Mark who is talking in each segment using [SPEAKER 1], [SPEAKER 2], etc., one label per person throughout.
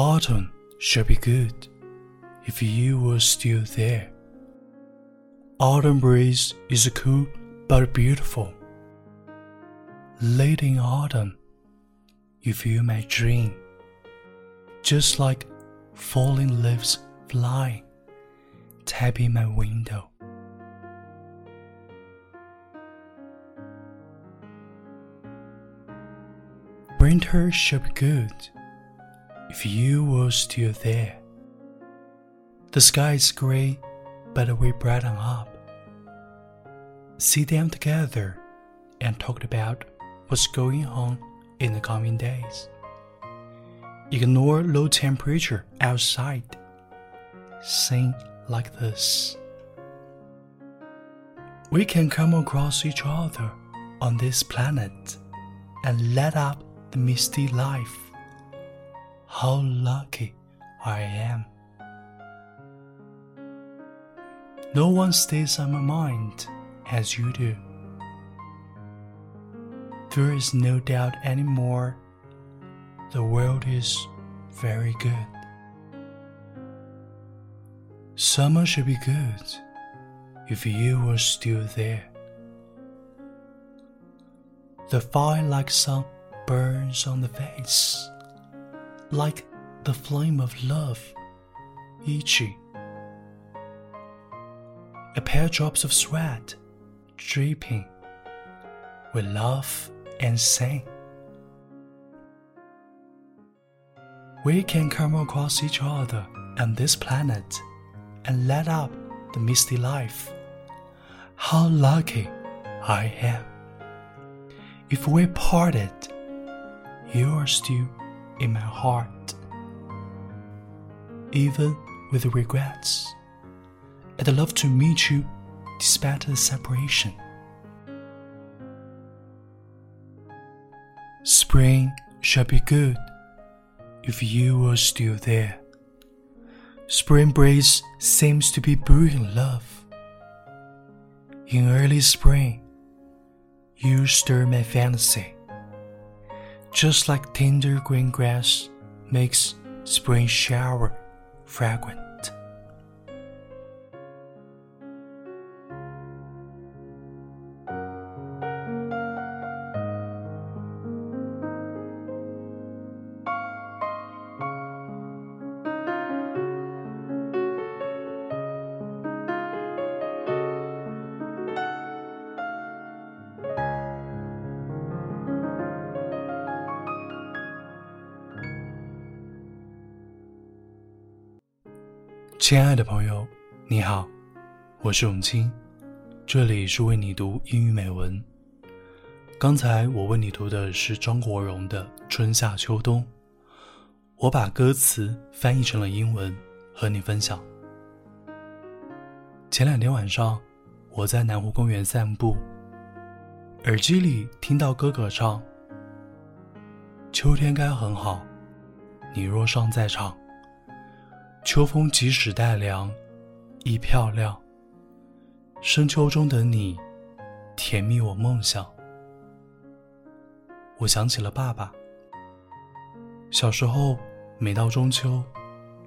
[SPEAKER 1] autumn should be good if you were still there. Autumn breeze is cool but beautiful. Late in autumn, you feel my dream, just like falling leaves fly, tapping my window. Winter should be good if you were still there. The sky is gray, but we brighten up. Sit them together and talk about what's going on in the coming days. Ignore low temperature outside. Sing like this. We can come across each other on this planet and let up the misty life how lucky I am. No one stays on my mind as you do. There is no doubt anymore, the world is very good. Summer should be good if you were still there. The fire like sun burns on the face like the flame of love, Ichi. A pair drops of sweat, dripping. We laugh and sing. We can come across each other and this planet and let up the misty life. How lucky I am. If we parted, you are still in my heart. Even with regrets, I'd love to meet you despite the separation. Spring shall be good if you were still there. Spring breeze seems to be brewing love. In early spring, you stir my fancy just like tender green grass makes spring shower fragrant. 亲爱的朋友，你好，我是永清，这里是为你读英语美文。刚才我为你读的是张国荣的《春夏秋冬》，我把歌词翻译成了英文和你分享。前两天晚上，我在南湖公园散步，耳机里听到哥哥唱：“秋天该很好，你若尚在场。”秋风即使带凉，亦漂亮。深秋中的你，甜蜜我梦想。我想起了爸爸。小时候，每到中秋，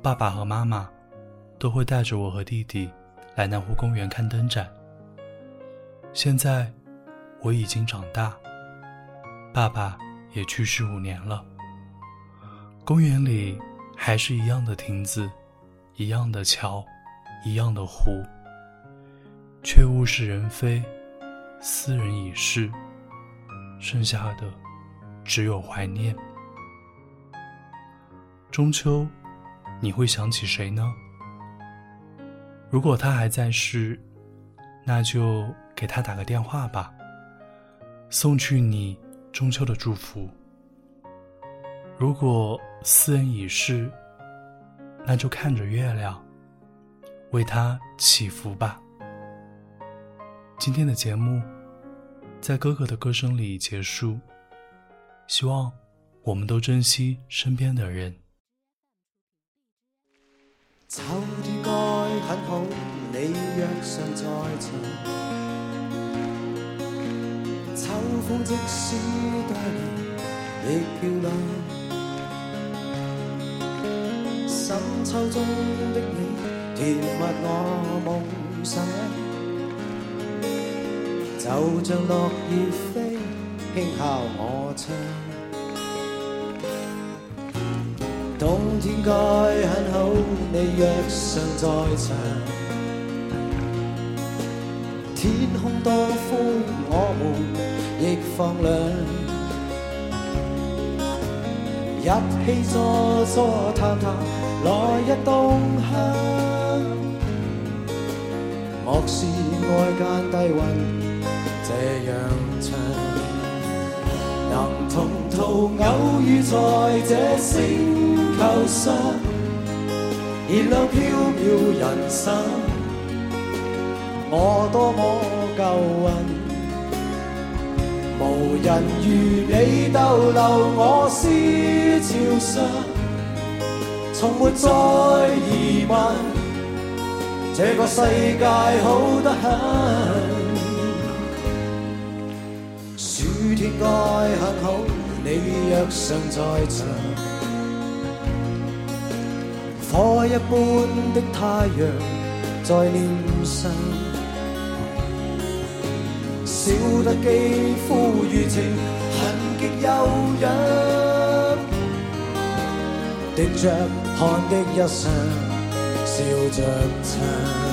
[SPEAKER 1] 爸爸和妈妈都会带着我和弟弟来南湖公园看灯展。现在，我已经长大，爸爸也去世五年了。公园里还是一样的亭子。一样的桥，一样的湖，却物是人非，斯人已逝，剩下的只有怀念。中秋，你会想起谁呢？如果他还在世，那就给他打个电话吧，送去你中秋的祝福。如果斯人已逝，那就看着月亮，为它祈福吧。今天的节目，在哥哥的歌声里结束。希望我们都珍惜身边的人。
[SPEAKER 2] 深秋中的你，甜蜜我梦醒，就像落叶飞，轻敲我窗。冬天该很好，你若尚在场，天空多灰，我们亦放亮，一起坐坐谈谈。来日冬夏，莫视外间低温这样长，能同途偶遇在这星球上，雨量飘渺人生，我多么够运，无人如你逗留我思潮上。从没再疑问，这个世界好得很。暑天该很好，你若尚在场。火一般的太阳在脸上，笑得肌肤如情，恨极又痒，滴着。看的一生，笑着唱。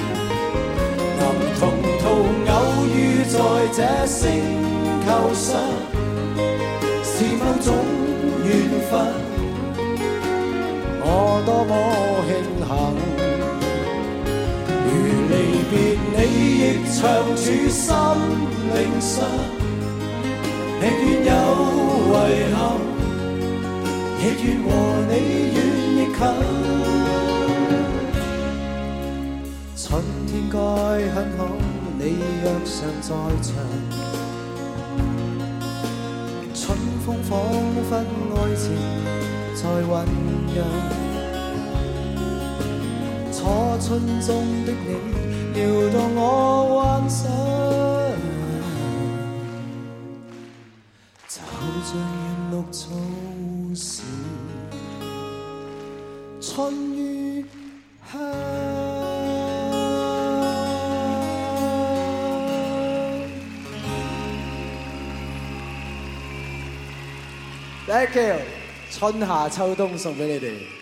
[SPEAKER 2] 同途偶遇在这星球上，是某种缘分，我多么庆幸。如离别你亦长驻心灵上，宁愿有遗憾，亦愿和你远亦近。春天该很好，你若尚在场。春风仿佛爱情在酝酿。初春中的你，撩动我幻想，就像沿绿草使春雨香。Thank you，春夏秋冬送俾你哋。